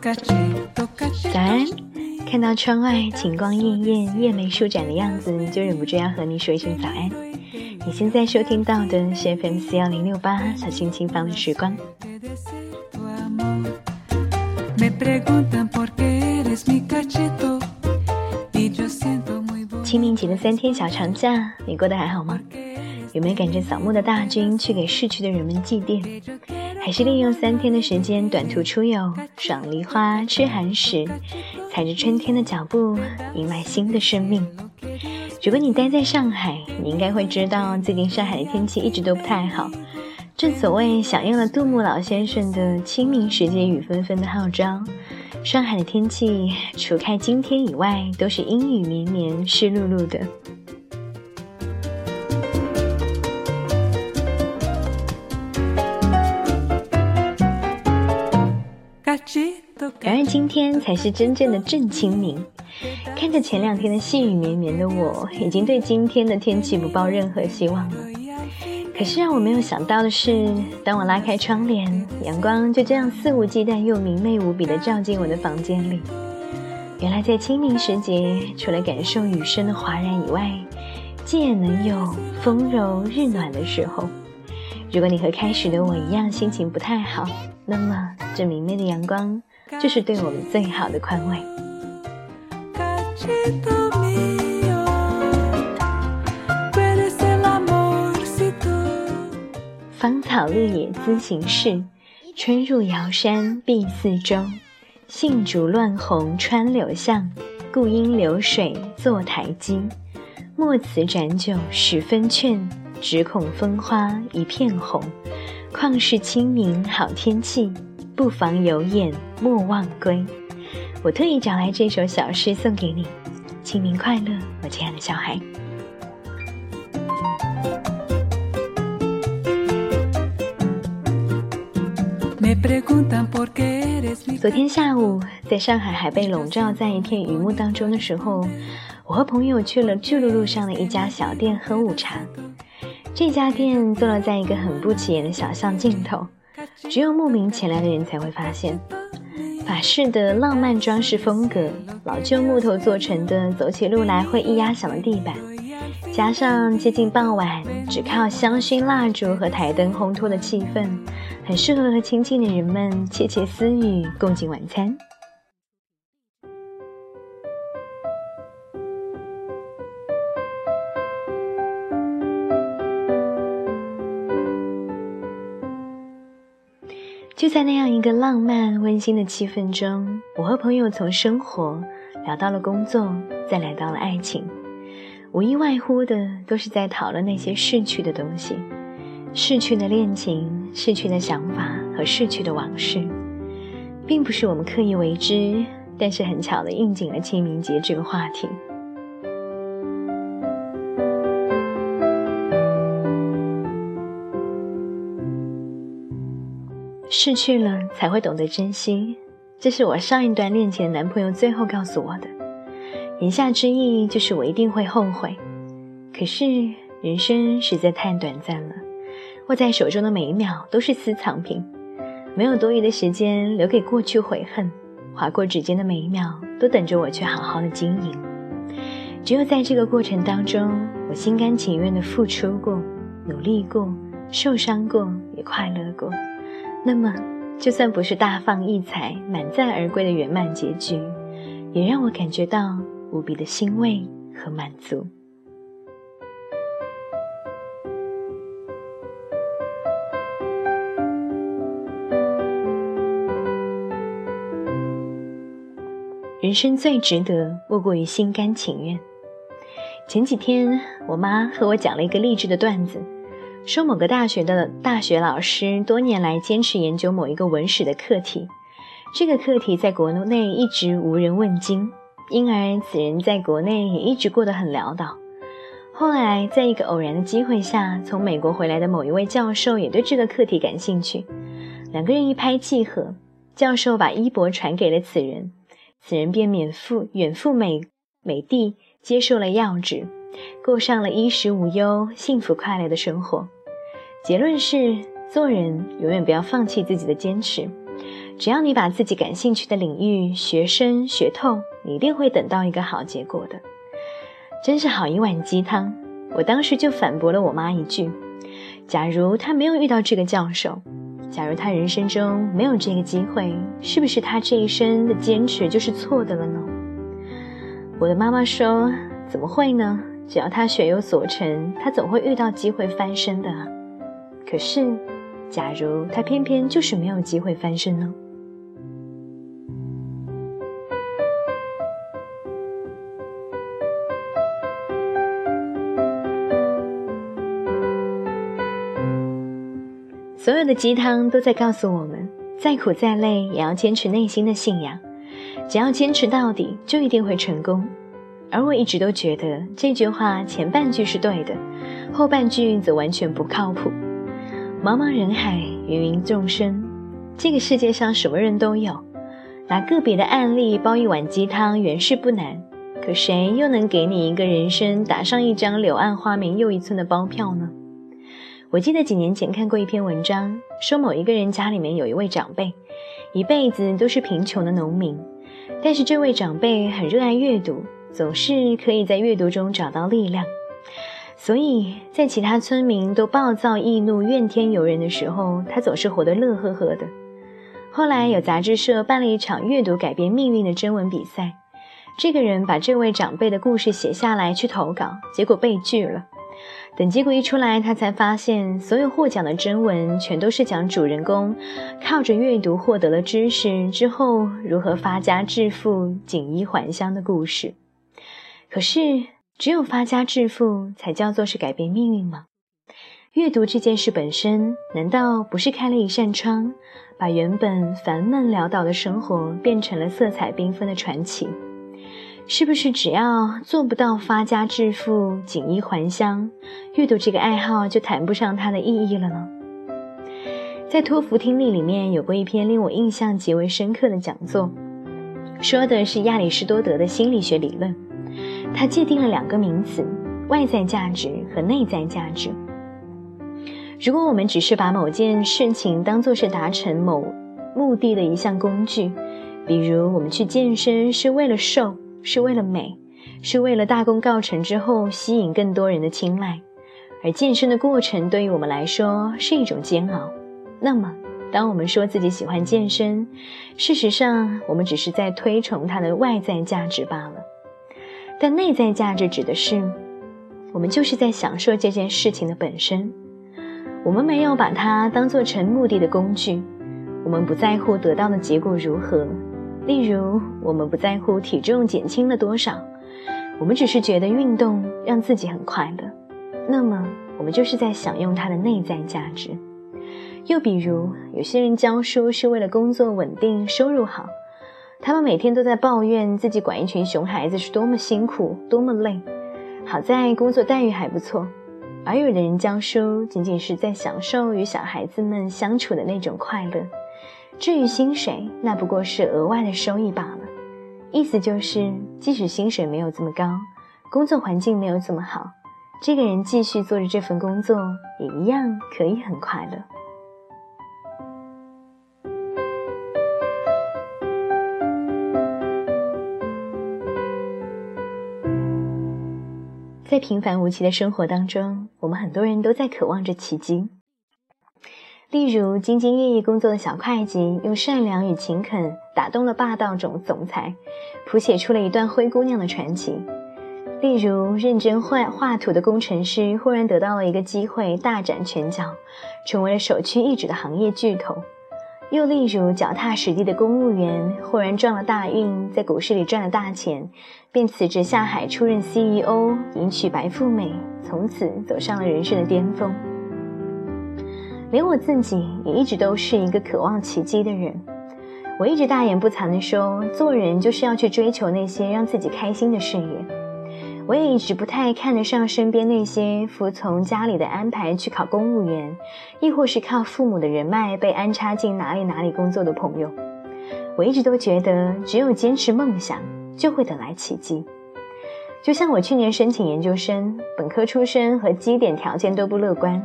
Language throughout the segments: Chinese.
早安！看到窗外晴光艳艳、叶眉舒展的样子，就忍不住要和你说一声早安。你现在收听到的是 FM 四幺零六八小清新房的时光。清明节的三天小长假，你过得还好吗？有没有赶着扫墓的大军去给逝去的人们祭奠？还是利用三天的时间短途出游，赏梨花、吃寒食，踩着春天的脚步，迎来新的生命？如果你待在上海，你应该会知道，最近上海的天气一直都不太好。正所谓响应了杜牧老先生的“清明时节雨纷纷”的号召，上海的天气除开今天以外，都是阴雨绵绵、湿漉漉的。今天才是真正的正清明。看着前两天的细雨绵绵的我，已经对今天的天气不抱任何希望了。可是让我没有想到的是，当我拉开窗帘，阳光就这样肆无忌惮又明媚无比地照进我的房间里。原来在清明时节，除了感受雨声的哗然以外，竟也能有风柔日暖的时候。如果你和开始的我一样心情不太好，那么这明媚的阳光就是对我们最好的宽慰。芳草绿野姿形式，春入瑶山碧四周。杏竹乱红穿柳巷，故因流水作台基。莫辞盏酒十分劝。只恐风花一片红，况是清明好天气，不妨有眼莫忘归。我特意找来这首小诗送给你，清明快乐，我亲爱的小孩。昨天下午，在上海还被笼罩在一片雨幕当中的时候，我和朋友去了巨鹿路上的一家小店喝午茶。这家店坐落在一个很不起眼的小巷尽头，只有慕名前来的人才会发现。法式的浪漫装饰风格，老旧木头做成的走起路来会一压响的地板，加上接近傍晚，只靠香薰蜡烛和台灯烘托的气氛，很适合和亲近的人们窃窃私语，共进晚餐。就在那样一个浪漫温馨的气氛中，我和朋友从生活聊到了工作，再来到了爱情，无一外乎的都是在讨论那些逝去的东西，逝去的恋情、逝去的想法和逝去的往事，并不是我们刻意为之，但是很巧的应景了清明节这个话题。失去了才会懂得珍惜，这是我上一段恋情的男朋友最后告诉我的。言下之意就是我一定会后悔。可是人生实在太短暂了，握在手中的每一秒都是私藏品，没有多余的时间留给过去悔恨。划过指尖的每一秒都等着我去好好的经营。只有在这个过程当中，我心甘情愿的付出过，努力过，受伤过，也快乐过。那么，就算不是大放异彩、满载而归的圆满结局，也让我感觉到无比的欣慰和满足。人生最值得，莫过于心甘情愿。前几天，我妈和我讲了一个励志的段子。说某个大学的大学老师多年来坚持研究某一个文史的课题，这个课题在国内一直无人问津，因而此人在国内也一直过得很潦倒。后来在一个偶然的机会下，从美国回来的某一位教授也对这个课题感兴趣，两个人一拍即合，教授把衣钵传给了此人，此人便免赴远赴美美帝接受了要职，过上了衣食无忧、幸福快乐的生活。结论是，做人永远不要放弃自己的坚持。只要你把自己感兴趣的领域学深学透，你一定会等到一个好结果的。真是好一碗鸡汤！我当时就反驳了我妈一句：“假如她没有遇到这个教授，假如她人生中没有这个机会，是不是她这一生的坚持就是错的了呢？”我的妈妈说：“怎么会呢？只要他学有所成，他总会遇到机会翻身的。可是，假如他偏偏就是没有机会翻身呢？”所有的鸡汤都在告诉我们，再苦再累也要坚持内心的信仰，只要坚持到底，就一定会成功。而我一直都觉得这句话前半句是对的，后半句则完全不靠谱。茫茫人海，芸芸众生，这个世界上什么人都有，拿个别的案例煲一碗鸡汤原是不难，可谁又能给你一个人生打上一张柳暗花明又一村的包票呢？我记得几年前看过一篇文章，说某一个人家里面有一位长辈，一辈子都是贫穷的农民，但是这位长辈很热爱阅读，总是可以在阅读中找到力量。所以在其他村民都暴躁易怒、怨天尤人的时候，他总是活得乐呵呵的。后来有杂志社办了一场阅读改变命运的征文比赛，这个人把这位长辈的故事写下来去投稿，结果被拒了。等结果一出来，他才发现，所有获奖的征文全都是讲主人公靠着阅读获得了知识之后如何发家致富、锦衣还乡的故事。可是，只有发家致富才叫做是改变命运吗？阅读这件事本身，难道不是开了一扇窗，把原本烦闷潦倒的生活变成了色彩缤纷的传奇？是不是只要做不到发家致富、锦衣还乡，阅读这个爱好就谈不上它的意义了呢？在托福听力里面有过一篇令我印象极为深刻的讲座，说的是亚里士多德的心理学理论。他界定了两个名词：外在价值和内在价值。如果我们只是把某件事情当作是达成某目的的一项工具，比如我们去健身是为了瘦。是为了美，是为了大功告成之后吸引更多人的青睐，而健身的过程对于我们来说是一种煎熬。那么，当我们说自己喜欢健身，事实上我们只是在推崇它的外在价值罢了。但内在价值指的是，我们就是在享受这件事情的本身，我们没有把它当做成目的的工具，我们不在乎得到的结果如何。例如，我们不在乎体重减轻了多少，我们只是觉得运动让自己很快乐，那么我们就是在享用它的内在价值。又比如，有些人教书是为了工作稳定、收入好，他们每天都在抱怨自己管一群熊孩子是多么辛苦、多么累，好在工作待遇还不错；而有的人教书仅仅是在享受与小孩子们相处的那种快乐。至于薪水，那不过是额外的收益罢了。意思就是，即使薪水没有这么高，工作环境没有这么好，这个人继续做着这份工作，也一样可以很快乐。在平凡无奇的生活当中，我们很多人都在渴望着奇迹。例如，兢兢业业工作的小会计，用善良与勤恳打动了霸道总总裁，谱写出了一段灰姑娘的传奇。例如，认真画画图的工程师，忽然得到了一个机会，大展拳脚，成为了首屈一指的行业巨头。又例如，脚踏实地的公务员，忽然撞了大运，在股市里赚了大钱，便辞职下海出任 CEO，迎娶白富美，从此走上了人生的巅峰。连我自己也一直都是一个渴望奇迹的人，我一直大言不惭地说，做人就是要去追求那些让自己开心的事业。我也一直不太看得上身边那些服从家里的安排去考公务员，亦或是靠父母的人脉被安插进哪里哪里工作的朋友。我一直都觉得，只有坚持梦想，就会等来奇迹。就像我去年申请研究生，本科出身和基点条件都不乐观。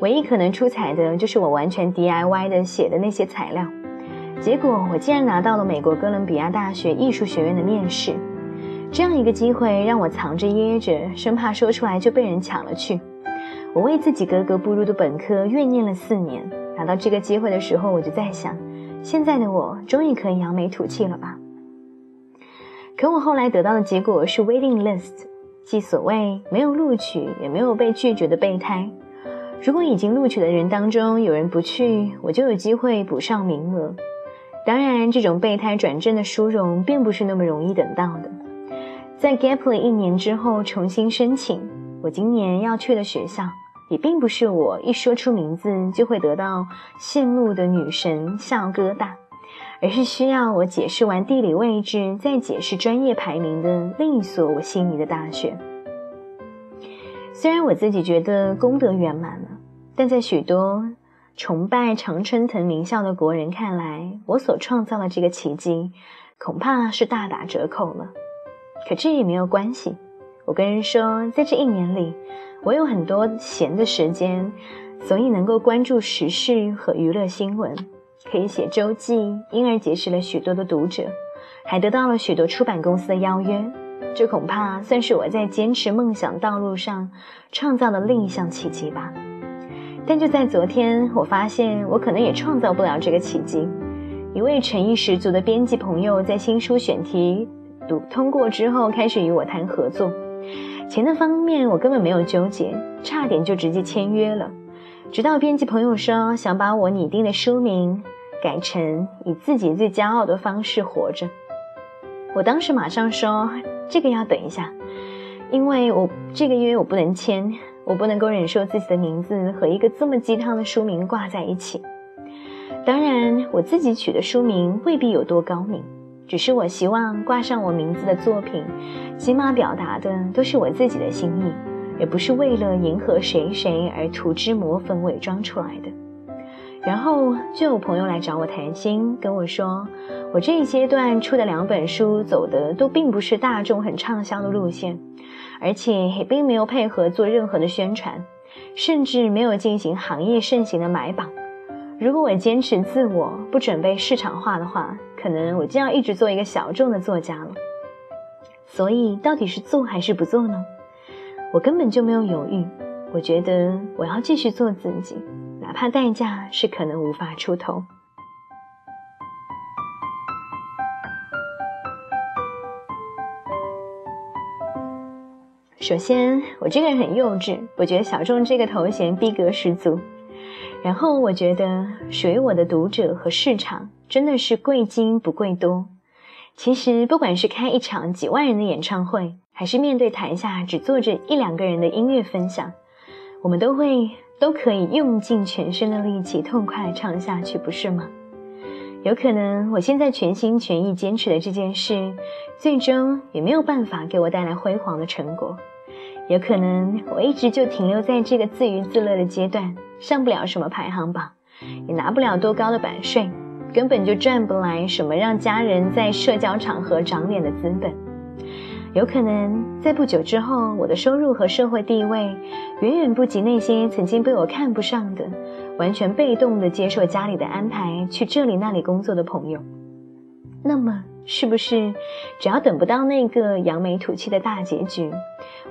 唯一可能出彩的就是我完全 DIY 的写的那些材料，结果我竟然拿到了美国哥伦比亚大学艺术学院的面试。这样一个机会让我藏着掖着，生怕说出来就被人抢了去。我为自己格格不入的本科怨念了四年，拿到这个机会的时候，我就在想，现在的我终于可以扬眉吐气了吧？可我后来得到的结果是 waiting list，即所谓没有录取也没有被拒绝的备胎。如果已经录取的人当中有人不去，我就有机会补上名额。当然，这种备胎转正的殊荣并不是那么容易等到的。在 gap 了一年之后重新申请，我今年要去的学校也并不是我一说出名字就会得到羡慕的女神笑疙瘩，而是需要我解释完地理位置再解释专业排名的另一所我心仪的大学。虽然我自己觉得功德圆满了，但在许多崇拜常春藤名校的国人看来，我所创造的这个奇迹恐怕是大打折扣了。可这也没有关系，我跟人说，在这一年里，我有很多闲的时间，所以能够关注时事和娱乐新闻，可以写周记，因而结识了许多的读者，还得到了许多出版公司的邀约。这恐怕算是我在坚持梦想道路上创造的另一项奇迹吧。但就在昨天，我发现我可能也创造不了这个奇迹。一位诚意十足的编辑朋友在新书选题读通过之后，开始与我谈合作。钱的方面我根本没有纠结，差点就直接签约了。直到编辑朋友说想把我拟定的书名改成以自己最骄傲的方式活着，我当时马上说。这个要等一下，因为我这个约我不能签，我不能够忍受自己的名字和一个这么鸡汤的书名挂在一起。当然，我自己取的书名未必有多高明，只是我希望挂上我名字的作品，起码表达的都是我自己的心意，也不是为了迎合谁谁而涂脂抹粉伪装出来的。然后就有朋友来找我谈心，跟我说，我这一阶段出的两本书走的都并不是大众很畅销的路线，而且也并没有配合做任何的宣传，甚至没有进行行业盛行的买榜。如果我坚持自我，不准备市场化的话，可能我就要一直做一个小众的作家了。所以到底是做还是不做呢？我根本就没有犹豫，我觉得我要继续做自己。哪怕代价是可能无法出头。首先，我这个人很幼稚，我觉得小众这个头衔逼格十足。然后，我觉得属于我的读者和市场真的是贵精不贵多。其实，不管是开一场几万人的演唱会，还是面对台下只坐着一两个人的音乐分享，我们都会。都可以用尽全身的力气痛快唱下去，不是吗？有可能我现在全心全意坚持的这件事，最终也没有办法给我带来辉煌的成果。有可能我一直就停留在这个自娱自乐的阶段，上不了什么排行榜，也拿不了多高的版税，根本就赚不来什么让家人在社交场合长脸的资本。有可能在不久之后，我的收入和社会地位远远不及那些曾经被我看不上的、完全被动的接受家里的安排去这里那里工作的朋友。那么，是不是只要等不到那个扬眉吐气的大结局，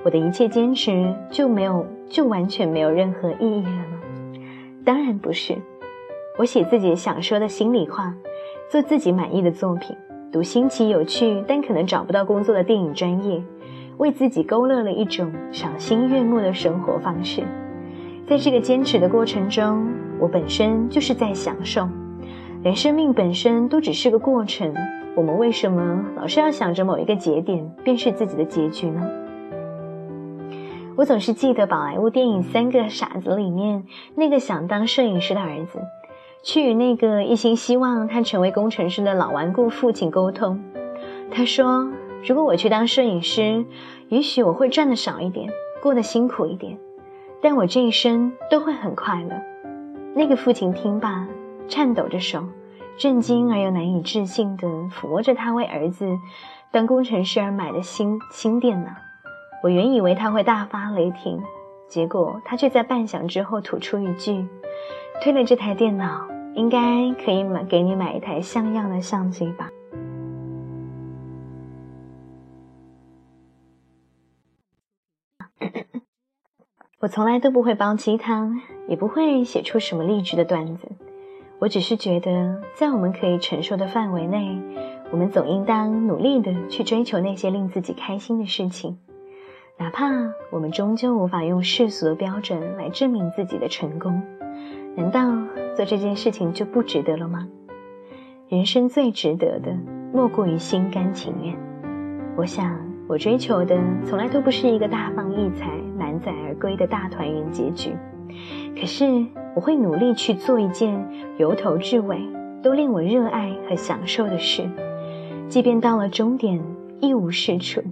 我的一切坚持就没有、就完全没有任何意义了呢？当然不是。我写自己想说的心里话，做自己满意的作品。读新奇有趣但可能找不到工作的电影专业，为自己勾勒了一种赏心悦目的生活方式。在这个坚持的过程中，我本身就是在享受。连生命本身都只是个过程，我们为什么老是要想着某一个节点便是自己的结局呢？我总是记得宝莱坞电影《三个傻子》里面那个想当摄影师的儿子。去与那个一心希望他成为工程师的老顽固父亲沟通。他说：“如果我去当摄影师，也许我会赚的少一点，过得辛苦一点，但我这一生都会很快乐。”那个父亲听罢，颤抖着手，震惊而又难以置信地抚摸着他为儿子当工程师而买的新新电脑。我原以为他会大发雷霆，结果他却在半晌之后吐出一句：“推了这台电脑。”应该可以买给你买一台像样的相机吧。我从来都不会煲鸡汤，也不会写出什么励志的段子。我只是觉得，在我们可以承受的范围内，我们总应当努力的去追求那些令自己开心的事情，哪怕我们终究无法用世俗的标准来证明自己的成功。难道做这件事情就不值得了吗？人生最值得的，莫过于心甘情愿。我想，我追求的从来都不是一个大放异彩、满载而归的大团圆结局。可是，我会努力去做一件由头至尾都令我热爱和享受的事，即便到了终点一无是处，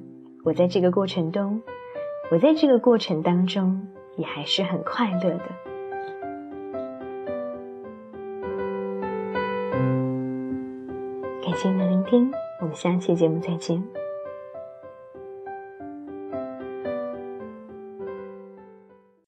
我在这个过程中，我在这个过程当中也还是很快乐的。感谢您的聆听，我们下期节目再见。